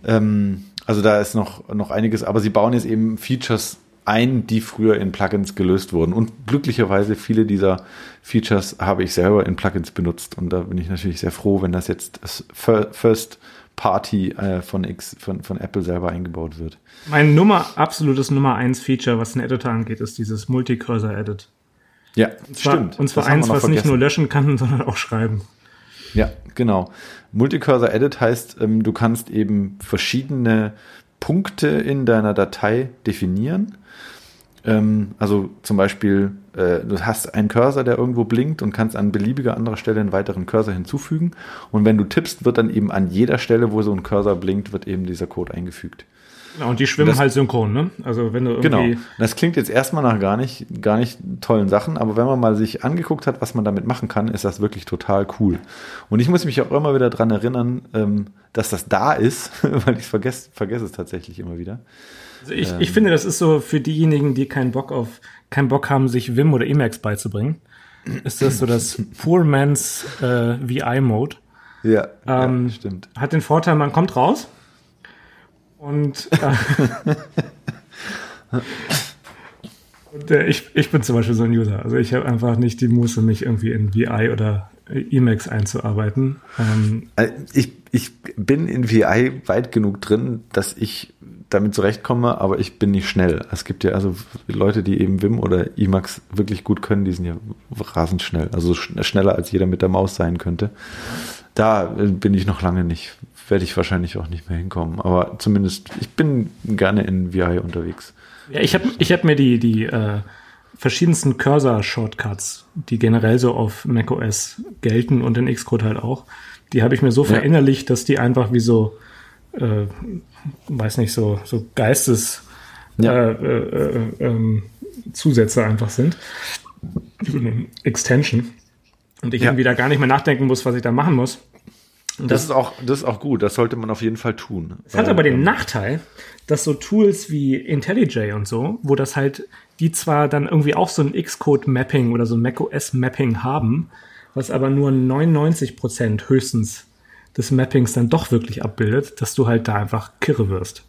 Ähm, also da ist noch, noch einiges, aber sie bauen jetzt eben Features ein, die früher in Plugins gelöst wurden. Und glücklicherweise viele dieser Features habe ich selber in Plugins benutzt. Und da bin ich natürlich sehr froh, wenn das jetzt das First Party äh, von, X, von, von Apple selber eingebaut wird. Mein Nummer, absolutes Nummer eins Feature, was den Editor angeht, ist dieses Multicursor Edit. Ja, und zwar, stimmt. Und zwar eins, was vergessen. nicht nur löschen kann, [laughs] sondern auch schreiben. Ja, genau. Multicursor Edit heißt, ähm, du kannst eben verschiedene Punkte in deiner Datei definieren ähm, also zum Beispiel, äh, du hast einen Cursor, der irgendwo blinkt und kannst an beliebiger anderer Stelle einen weiteren Cursor hinzufügen. Und wenn du tippst, wird dann eben an jeder Stelle, wo so ein Cursor blinkt, wird eben dieser Code eingefügt. Genau, und die schwimmen das, halt synchron, ne? Also wenn du irgendwie. Genau. Das klingt jetzt erstmal nach gar nicht, gar nicht tollen Sachen, aber wenn man mal sich angeguckt hat, was man damit machen kann, ist das wirklich total cool. Und ich muss mich auch immer wieder dran erinnern, ähm, dass das da ist, [laughs] weil ich vergesse, vergesse es tatsächlich immer wieder. Also ich, ähm, ich finde, das ist so für diejenigen, die keinen Bock auf, keinen Bock haben, sich Vim oder Emacs beizubringen, ist das so das [laughs] Poor Man's äh, VI-Mode. Ja, ähm, ja, stimmt. Hat den Vorteil, man kommt raus und, äh, [laughs] und äh, ich, ich bin zum Beispiel so ein User. Also ich habe einfach nicht die Muße, mich irgendwie in VI oder Emacs einzuarbeiten. Ähm, äh, ich, ich bin in VI weit genug drin, dass ich damit zurechtkomme, aber ich bin nicht schnell. Es gibt ja also Leute, die eben Wim oder Emacs wirklich gut können, die sind ja rasend schnell. Also schneller als jeder mit der Maus sein könnte. Da äh, bin ich noch lange nicht. Werde ich wahrscheinlich auch nicht mehr hinkommen. Aber zumindest, ich bin gerne in VI unterwegs. Ja, ich habe ich hab mir die, die äh, verschiedensten Cursor-Shortcuts, die generell so auf macOS gelten und in Xcode halt auch, die habe ich mir so ja. verinnerlicht, dass die einfach wie so äh, weiß nicht, so, so Geistes ja. äh, äh, äh, ähm, Zusätze einfach sind. Extension. Und ich ja. irgendwie da gar nicht mehr nachdenken muss, was ich da machen muss. Und das, das, ist auch, das ist auch gut, das sollte man auf jeden Fall tun. Es hat aber den ähm, Nachteil, dass so Tools wie IntelliJ und so, wo das halt, die zwar dann irgendwie auch so ein Xcode-Mapping oder so ein macOS-Mapping haben, was aber nur 99 Prozent höchstens des Mappings dann doch wirklich abbildet, dass du halt da einfach kirre wirst.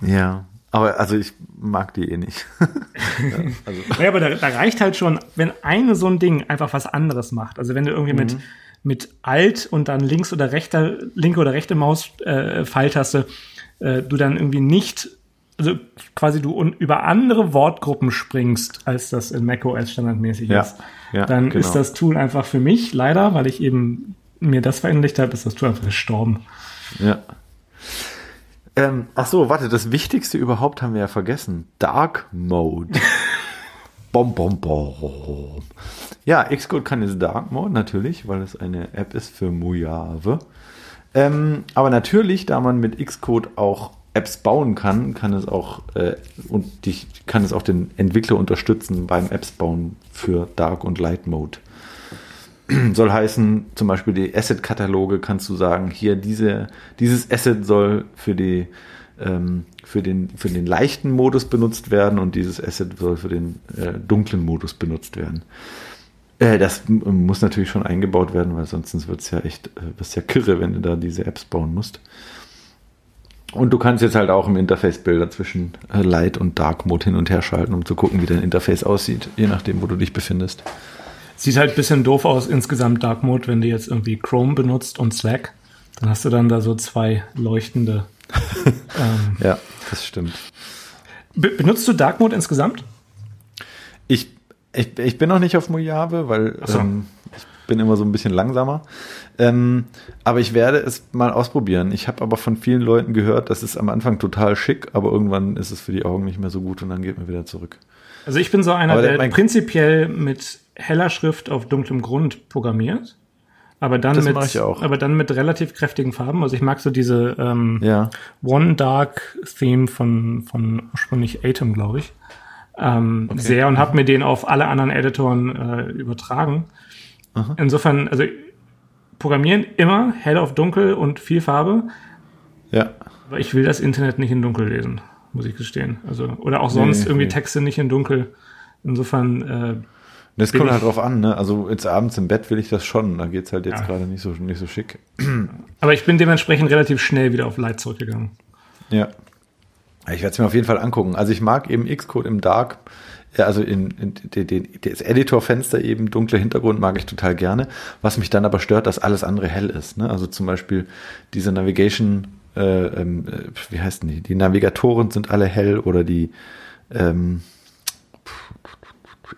Ja, aber also ich mag die eh nicht. [laughs] ja, also. ja, aber da, da, reicht halt schon, wenn eine so ein Ding einfach was anderes macht. Also wenn du irgendwie mhm. mit mit Alt und dann links oder rechter, linke oder rechte Maus äh, Pfeiltaste, äh, du dann irgendwie nicht, also quasi du über andere Wortgruppen springst, als das in macOS standardmäßig ja, ist, ja, dann genau. ist das Tool einfach für mich leider, weil ich eben mir das verinnerlicht habe, ist das Tool einfach gestorben. Ja. Ähm, ach so, warte, das Wichtigste überhaupt haben wir ja vergessen. Dark Mode. [laughs] bom, bom, bom. Ja, Xcode kann jetzt Dark Mode natürlich, weil es eine App ist für Mojave. Ähm, aber natürlich, da man mit Xcode auch Apps bauen kann, kann es auch äh, und die, kann es auch den Entwickler unterstützen beim Apps bauen für Dark und Light Mode. [clears throat] Soll heißen, zum Beispiel die Asset-Kataloge kannst du sagen, hier diese, dieses Asset soll für die ähm, für den, für den leichten Modus benutzt werden und dieses Asset soll für den äh, dunklen Modus benutzt werden. Äh, das muss natürlich schon eingebaut werden, weil sonst wird es ja echt, äh, ja kirre, wenn du da diese Apps bauen musst. Und du kannst jetzt halt auch im Interface Bilder zwischen äh, Light und Dark Mode hin und her schalten, um zu gucken, wie dein Interface aussieht, je nachdem, wo du dich befindest. Sieht halt ein bisschen doof aus insgesamt Dark Mode, wenn du jetzt irgendwie Chrome benutzt und Slack. Dann hast du dann da so zwei leuchtende. [laughs] ähm, ja, das stimmt. Be benutzt du Dark Mode insgesamt? Ich, ich, ich bin noch nicht auf Mojave, weil so. ähm, ich bin immer so ein bisschen langsamer. Ähm, aber ich werde es mal ausprobieren. Ich habe aber von vielen Leuten gehört, das ist am Anfang total schick, aber irgendwann ist es für die Augen nicht mehr so gut und dann geht man wieder zurück. Also ich bin so einer, der, der prinzipiell mit heller Schrift auf dunklem Grund programmiert. Aber dann, mit, aber dann mit relativ kräftigen Farben. Also ich mag so diese ähm, ja. One Dark Theme von, von ursprünglich Atom, glaube ich, ähm, okay. sehr und habe mir den auf alle anderen Editoren äh, übertragen. Aha. Insofern, also programmieren immer hell auf dunkel und viel Farbe. Ja. Aber ich will das Internet nicht in dunkel lesen, muss ich gestehen. Also, oder auch sonst nee, irgendwie nee. Texte nicht in dunkel. Insofern. Äh, das kommt halt drauf an, ne? Also jetzt abends im Bett will ich das schon. Da geht's halt jetzt ja. gerade nicht so, nicht so schick. Aber ich bin dementsprechend relativ schnell wieder auf Light zurückgegangen. Ja. Ich werde es mir auf jeden Fall angucken. Also ich mag eben Xcode im Dark also in, in, in, in das Editorfenster eben dunkler Hintergrund mag ich total gerne. Was mich dann aber stört, dass alles andere hell ist. Ne? Also zum Beispiel diese Navigation, äh, ähm, äh, wie heißen die? Die Navigatoren sind alle hell oder die ähm,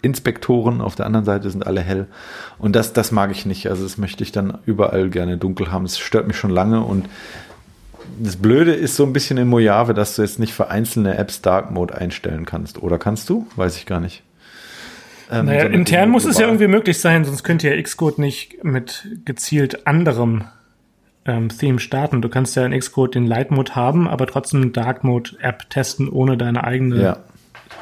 Inspektoren auf der anderen Seite sind alle hell. Und das, das mag ich nicht. Also das möchte ich dann überall gerne dunkel haben. Es stört mich schon lange und das Blöde ist so ein bisschen in Mojave, dass du jetzt nicht für einzelne Apps Dark Mode einstellen kannst. Oder kannst du? Weiß ich gar nicht. Ähm, naja, intern muss es ja irgendwie möglich sein, sonst könnte ja Xcode nicht mit gezielt anderem ähm, Theme starten. Du kannst ja in Xcode den Light Mode haben, aber trotzdem Dark Mode App testen, ohne deine eigene ja,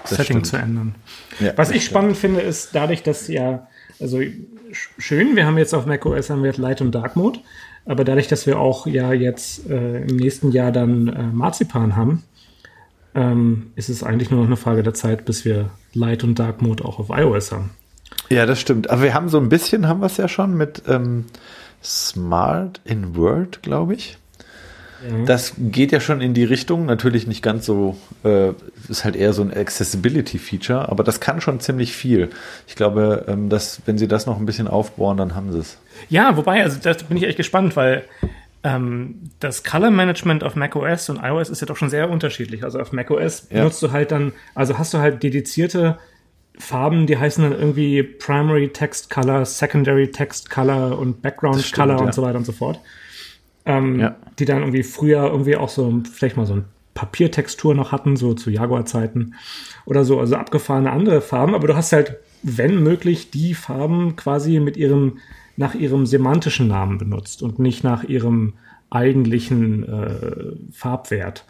Setting stimmt. zu ändern. Ja, Was ich spannend finde, ist dadurch, dass ja, also schön, wir haben jetzt auf macOS haben wir Light und Dark Mode. Aber dadurch, dass wir auch ja jetzt äh, im nächsten Jahr dann äh, Marzipan haben, ähm, ist es eigentlich nur noch eine Frage der Zeit, bis wir Light und Dark Mode auch auf iOS haben. Ja, das stimmt. Aber wir haben so ein bisschen, haben wir es ja schon mit ähm, Smart in Word, glaube ich. Das geht ja schon in die Richtung, natürlich nicht ganz so, äh, ist halt eher so ein Accessibility-Feature, aber das kann schon ziemlich viel. Ich glaube, ähm, dass, wenn sie das noch ein bisschen aufbohren, dann haben sie es. Ja, wobei, also da bin ich echt gespannt, weil ähm, das Color Management auf macOS und iOS ist ja doch schon sehr unterschiedlich. Also auf macOS ja. benutzt du halt dann, also hast du halt dedizierte Farben, die heißen dann irgendwie Primary Text Color, Secondary Text Color und Background stimmt, Color und ja. so weiter und so fort ähm, ja. die dann irgendwie früher irgendwie auch so vielleicht mal so ein Papiertextur noch hatten, so zu Jaguar-Zeiten oder so, also abgefahrene andere Farben, aber du hast halt, wenn möglich, die Farben quasi mit ihrem, nach ihrem semantischen Namen benutzt und nicht nach ihrem eigentlichen äh, Farbwert.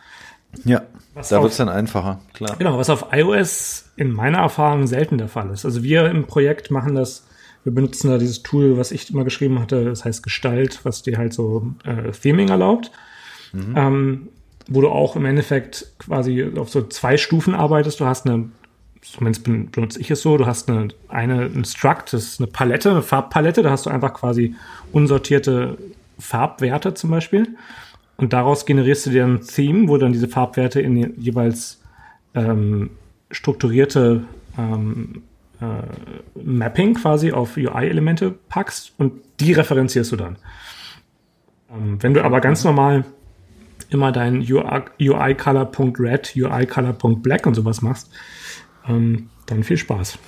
Ja, was da wird es dann einfacher, klar. Genau, was auf iOS in meiner Erfahrung selten der Fall ist. Also wir im Projekt machen das wir benutzen da dieses Tool, was ich immer geschrieben hatte, das heißt Gestalt, was dir halt so äh, Theming erlaubt. Mhm. Ähm, wo du auch im Endeffekt quasi auf so zwei Stufen arbeitest. Du hast eine, zumindest benutze ich es so, du hast eine, eine ein Struct, das ist eine Palette, eine Farbpalette, da hast du einfach quasi unsortierte Farbwerte zum Beispiel. Und daraus generierst du dir ein Theme, wo dann diese Farbwerte in jeweils ähm, strukturierte ähm, äh, Mapping quasi auf UI-Elemente packst und die referenzierst du dann. Ähm, wenn du aber ganz normal immer dein UI-Color.red, UI-Color.black und sowas machst, ähm, dann viel Spaß.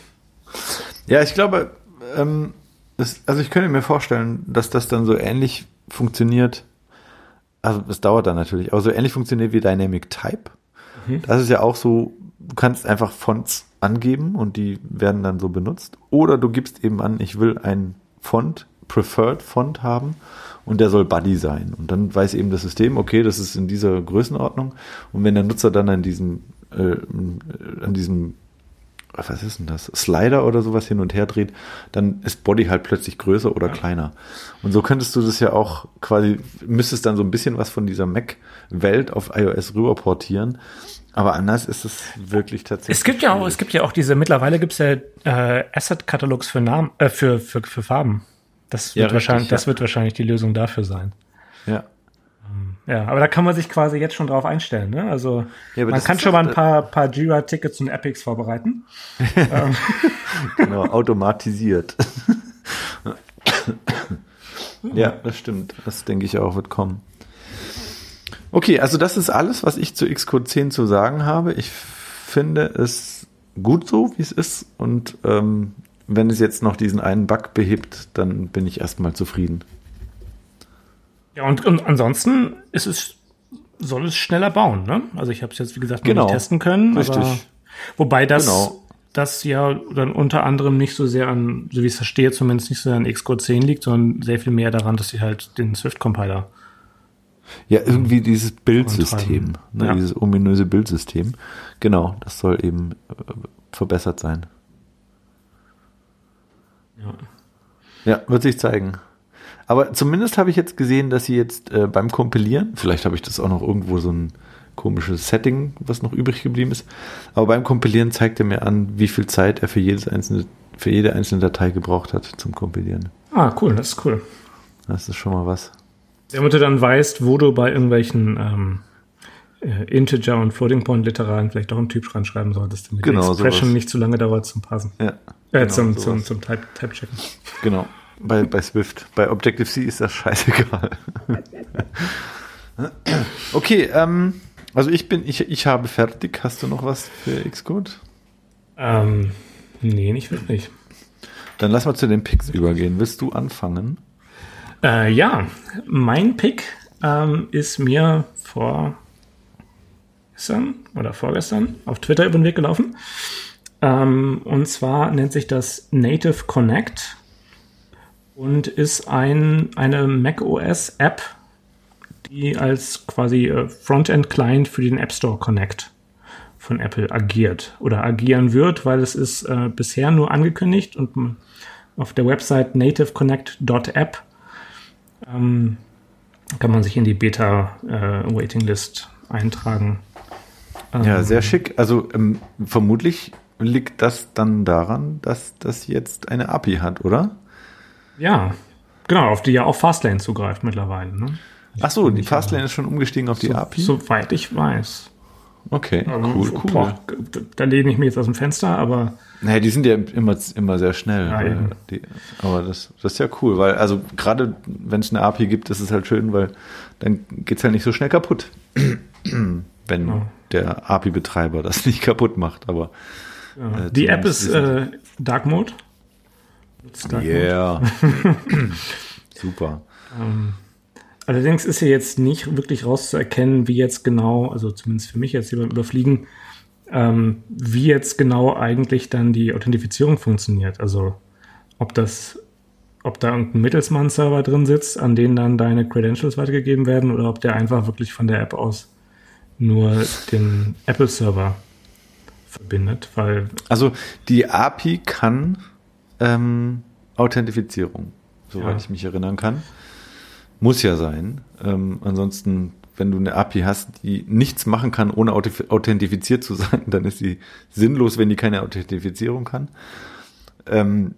Ja, ich glaube, ähm, das, also ich könnte mir vorstellen, dass das dann so ähnlich funktioniert. Also es dauert dann natürlich, aber so ähnlich funktioniert wie Dynamic Type. Mhm. Das ist ja auch so, du kannst einfach Fonts angeben und die werden dann so benutzt. Oder du gibst eben an, ich will ein Font, Preferred Font haben und der soll Buddy sein. Und dann weiß eben das System, okay, das ist in dieser Größenordnung. Und wenn der Nutzer dann an diesem, äh, an diesem was ist denn das, Slider oder sowas hin und her dreht, dann ist Body halt plötzlich größer oder ja. kleiner. Und so könntest du das ja auch quasi, müsstest dann so ein bisschen was von dieser Mac-Welt auf iOS rüber portieren. Aber anders ist es wirklich tatsächlich. Es gibt ja auch, es gibt ja auch diese, mittlerweile gibt es ja äh, Asset-Katalogs für Namen, äh, für, für, für Farben. Das wird ja, wahrscheinlich, richtig, ja. das wird wahrscheinlich die Lösung dafür sein. Ja. Ja, aber da kann man sich quasi jetzt schon drauf einstellen. Ne? Also ja, man kann schon mal ein paar, paar Jira-Tickets und Epics vorbereiten. [laughs] Ähm. genau, automatisiert. ja, das stimmt. Das denke ich auch wird kommen. Okay, also das ist alles, was ich zu Xcode 10 zu sagen habe. Ich finde es gut so, wie es ist. Und ähm, wenn es jetzt noch diesen einen Bug behebt, dann bin ich erstmal zufrieden. Ja, und, und ansonsten ist es, soll es schneller bauen, ne? Also ich habe es jetzt, wie gesagt, noch genau. nicht testen können. Richtig. Aber, wobei das, genau. das ja dann unter anderem nicht so sehr an, so wie ich es verstehe, zumindest nicht so sehr an Xcode 10 liegt, sondern sehr viel mehr daran, dass sie halt den Swift-Compiler ja, irgendwie dieses Bildsystem, ne, ja. dieses ominöse Bildsystem. Genau, das soll eben äh, verbessert sein. Ja. Ja, wird sich zeigen. Aber zumindest habe ich jetzt gesehen, dass sie jetzt äh, beim Kompilieren, vielleicht habe ich das auch noch irgendwo so ein komisches Setting, was noch übrig geblieben ist, aber beim Kompilieren zeigt er mir an, wie viel Zeit er für jedes einzelne, für jede einzelne Datei gebraucht hat zum Kompilieren. Ah, cool, das ist cool. Das ist schon mal was. Damit du dann weißt, wo du bei irgendwelchen ähm, äh, Integer und Floating Point Literalen vielleicht doch einen Typ reinschreiben solltest, damit genau, die Expression sowas. nicht zu lange dauert zum Passen. Ja. Äh, genau, zum, zum, zum Type, Type checken. Genau. Bei, bei Swift. Bei Objective-C ist das scheißegal. [laughs] okay, ähm, also ich bin, ich, ich habe fertig. Hast du noch was für Xcode? Ähm, nee, nicht wirklich. Dann lass mal zu den Picks übergehen. Willst du anfangen? Äh, ja, mein Pick ähm, ist mir vor gestern oder vorgestern auf Twitter über den Weg gelaufen. Ähm, und zwar nennt sich das Native Connect und ist ein, eine macOS-App, die als quasi äh, Frontend-Client für den App Store Connect von Apple agiert oder agieren wird, weil es ist äh, bisher nur angekündigt und auf der Website nativeconnect.app ähm, kann man sich in die Beta-Waiting-List äh, eintragen. Ähm, ja, sehr schick. Also ähm, vermutlich liegt das dann daran, dass das jetzt eine API hat, oder? Ja, genau, auf die ja auch Fastlane zugreift mittlerweile. Ne? Ach so, die Fastlane ist schon umgestiegen auf die so, API? Soweit ich weiß. Okay, also, cool, cool. Boah, da lehne ich mich jetzt aus dem Fenster, aber. Naja, die sind ja immer, immer sehr schnell. Ja, die, aber das, das ist ja cool, weil, also gerade wenn es eine API gibt, ist es halt schön, weil dann geht es halt nicht so schnell kaputt. [clears throat] wenn ja. der API-Betreiber das nicht kaputt macht. Aber ja. äh, die App ist äh, Dark Mode. Yeah. [laughs] Super. Ähm, allerdings ist ja jetzt nicht wirklich rauszuerkennen, wie jetzt genau, also zumindest für mich jetzt hier beim Überfliegen, ähm, wie jetzt genau eigentlich dann die Authentifizierung funktioniert. Also ob das, ob da irgendein Mittelsmann-Server drin sitzt, an denen dann deine Credentials weitergegeben werden, oder ob der einfach wirklich von der App aus nur den Apple-Server verbindet, weil. Also die API kann ähm, Authentifizierung, soweit ja. ich mich erinnern kann. Muss ja sein. Ähm, ansonsten, wenn du eine API hast, die nichts machen kann, ohne authentifiziert zu sein, dann ist sie sinnlos, wenn die keine Authentifizierung kann. Ähm,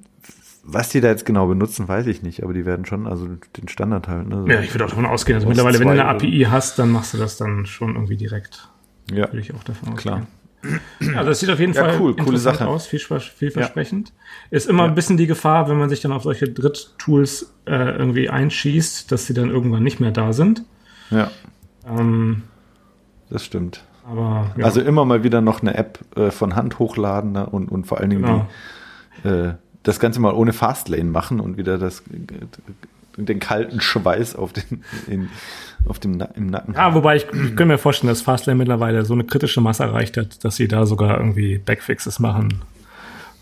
was die da jetzt genau benutzen, weiß ich nicht, aber die werden schon, also den Standard halt. Ne? So ja, ich würde auch davon ausgehen. Also mittlerweile, wenn du eine API hast, dann machst du das dann schon irgendwie direkt. Ja. Würde ich auch davon ausgehen. Klar. Also das sieht auf jeden ja, Fall cool, coole Sache. aus, viel, vielversprechend. Ja. Ist immer ja. ein bisschen die Gefahr, wenn man sich dann auf solche Dritttools äh, irgendwie einschießt, dass sie dann irgendwann nicht mehr da sind. Ja. Ähm, das stimmt. Aber. Also immer mal wieder noch eine App äh, von Hand hochladen ne? und, und vor allen Dingen genau. die, äh, das Ganze mal ohne Fastlane machen und wieder das den kalten Schweiß auf den in, auf dem im Nacken. Ja, wobei ich, ich könnte mir vorstellen, dass Fastlane mittlerweile so eine kritische Masse erreicht hat, dass sie da sogar irgendwie Backfixes machen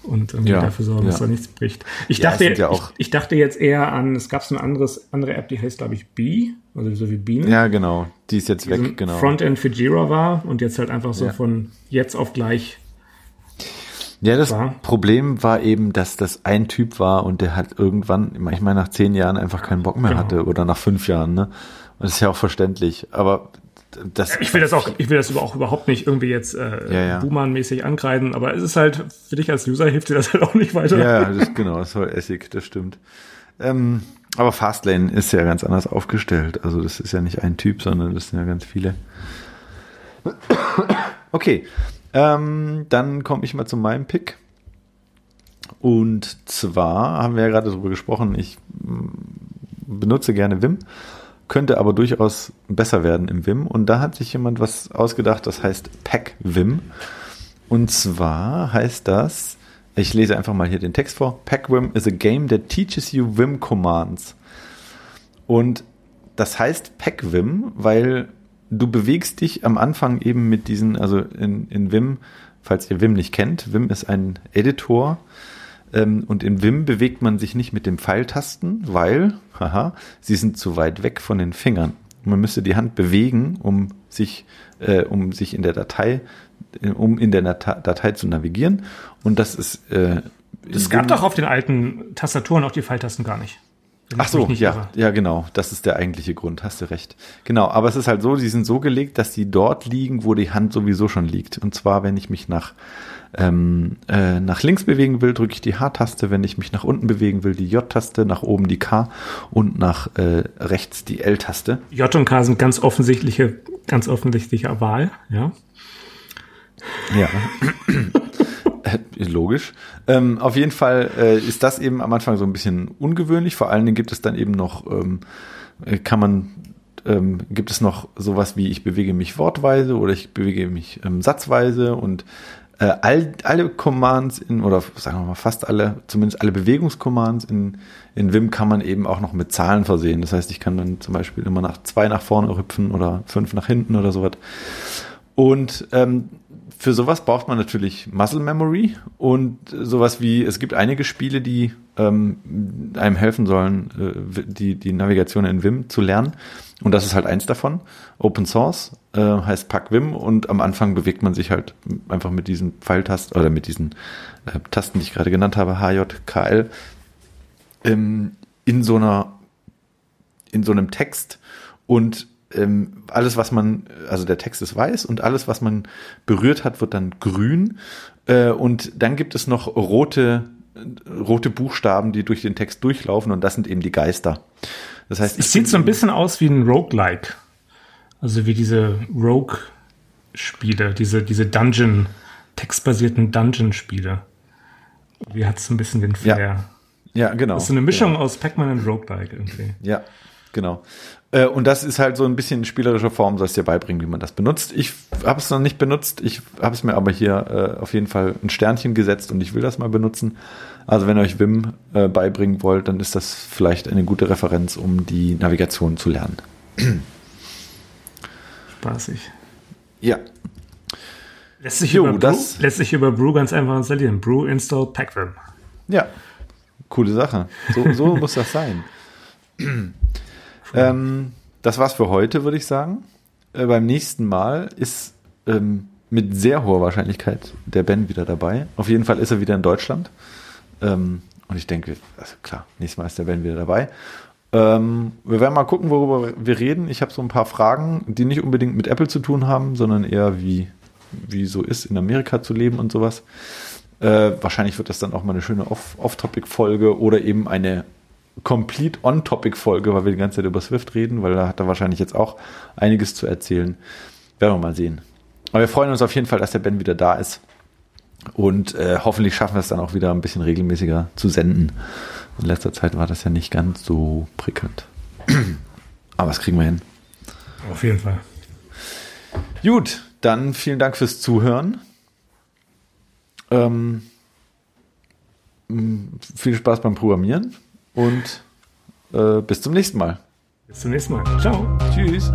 und irgendwie Ja, dafür sorgen, dass ja. da nichts bricht. Ich, Ja, dachte, ja auch- ich, ich dachte jetzt eher an, es gab so eine anderes, andere App, die heißt, glaube ich, Bee, also so wie Biene. Ja, genau. Die ist jetzt die so weg, genau. Frontend für Jira war und jetzt halt einfach so von jetzt auf gleich. Ja, das war. Problem war eben, dass das ein Typ war und der hat irgendwann, ich meine, nach zehn Jahren einfach keinen Bock mehr Genau. hatte oder nach fünf Jahren, ne? Und das ist ja auch verständlich. Aber das. Ich will das auch, ich will das aber auch überhaupt nicht irgendwie jetzt äh, Ja, ja. Boomer-mäßig ankreiden, aber es ist halt, für dich als User hilft dir das halt auch nicht weiter. Ja, das, genau, das ist voll Essig, das stimmt. Ähm, aber Fastlane ist ja ganz anders aufgestellt. Also das ist ja nicht ein Typ, sondern das sind ja ganz viele. Okay, ähm, dann komme ich mal zu meinem Pick. Und zwar haben wir ja gerade darüber gesprochen, ich mm, benutze gerne Vim, könnte aber durchaus besser werden im Vim. Und da hat sich jemand was ausgedacht, das heißt Pack Vim. Und zwar heißt das, ich lese einfach mal hier den Text vor. PackVim is a game that teaches you Vim commands. Und das heißt PackVim, weil du bewegst dich am Anfang eben mit diesen, also in, in Vim, falls ihr Vim nicht kennt, Vim ist ein Editor ähm, und in Vim bewegt man sich nicht mit den Pfeiltasten, weil, haha, sie sind zu weit weg von den Fingern. Man müsste die Hand bewegen, um sich, äh, um sich in der Datei, um in der Datei zu navigieren. Und das ist. Äh, Es gab Vim- doch auf den alten Tastaturen auch die Pfeiltasten gar nicht. Ach so, ja, irre. ja, genau. Das ist der eigentliche Grund. Hast du recht. Genau. Aber es ist halt so, die sind so gelegt, dass die dort liegen, wo die Hand sowieso schon liegt. Und zwar, wenn ich mich nach, ähm, äh, nach links bewegen will, drücke ich die H-Taste. Wenn ich mich nach unten bewegen will, die J-Taste. Nach oben die K und nach äh, rechts die L-Taste. J und K sind ganz offensichtliche, ganz offensichtliche Wahl, ja. Ja. [clears throat] [clears throat] Äh, Logisch. Ähm, auf jeden Fall äh, ist das eben am Anfang so ein bisschen ungewöhnlich. Vor allen Dingen gibt es dann eben noch, ähm, äh, kann man, ähm, gibt es noch sowas wie ich bewege mich wortweise oder ich bewege mich ähm, satzweise und äh, all, alle Commands in, oder sagen wir mal fast alle, zumindest alle Bewegungscommands in, in Vim kann man eben auch noch mit Zahlen versehen. Das heißt, ich kann dann zum Beispiel immer nach zwei nach vorne hüpfen oder fünf nach hinten oder sowas. Und ähm, für sowas braucht man natürlich Muscle Memory und sowas wie, es gibt einige Spiele, die ähm, einem helfen sollen, äh, die, die Navigation in Vim zu lernen. Und das ist halt eins davon. Open Source äh, heißt Pack Vim und am Anfang bewegt man sich halt einfach mit diesen Pfeiltasten oder mit diesen äh, Tasten, die ich gerade genannt habe, H, J, K, L, ähm, in so einer, in so einem Text und ähm, alles, was man, also der Text ist weiß und alles, was man berührt hat, wird dann grün. Äh, und dann gibt es noch rote, rote Buchstaben, die durch den Text durchlaufen und das sind eben die Geister. Das heißt, Es sieht so ein bisschen aus wie ein Roguelike. Also wie diese Rogue-Spiele, diese, diese Dungeon, textbasierten Dungeon-Spiele. Wie hat es ein bisschen den Ja. Flair? ja, genau. Das ist so eine Mischung aus Pac-Man und Roguelike irgendwie. Ja, genau. Äh, Und das ist halt so ein bisschen in spielerischer Form, soll es dir beibringen, wie man das benutzt. Ich habe es noch nicht benutzt, ich habe es mir aber hier äh, auf jeden Fall ein Sternchen gesetzt und ich will das mal benutzen. Also wenn ihr euch Wim äh, beibringen wollt, dann ist das vielleicht eine gute Referenz, um die Navigation zu lernen. [clears throat] Spaßig. Ja, Lässt sich, Jo, über, das- Brew, lässt sich über Brew ganz einfach installieren. Brew install Pacvim. ja, coole Sache. So, so [laughs] muss das sein. [clears throat] ähm, das war's für heute, würde ich sagen. Äh, beim nächsten Mal ist ähm, mit sehr hoher Wahrscheinlichkeit der Ben wieder dabei. Auf jeden Fall ist er wieder in Deutschland. Ähm, und ich denke, also klar, nächstes Mal ist der Ben wieder dabei. Ähm, wir werden mal gucken, worüber wir reden. Ich habe so ein paar Fragen, die nicht unbedingt mit Apple zu tun haben, sondern eher wie, wie so ist, in Amerika zu leben und sowas. Äh, wahrscheinlich wird das dann auch mal eine schöne Off- Off-Topic-Folge oder eben eine complete On-Topic-Folge, weil wir die ganze Zeit über Swift reden, weil da hat er wahrscheinlich jetzt auch einiges zu erzählen. Werden wir mal sehen. Aber wir freuen uns auf jeden Fall, dass der Ben wieder da ist. Und äh, hoffentlich schaffen wir es dann auch wieder ein bisschen regelmäßiger zu senden. In letzter Zeit war das ja nicht ganz so prickelnd. [clears throat] Aber das kriegen wir hin. Auf jeden Fall. Gut, dann vielen Dank fürs Zuhören. Ähm, viel Spaß beim Programmieren und äh, bis zum nächsten Mal. Bis zum nächsten Mal. Ciao. Tschüss.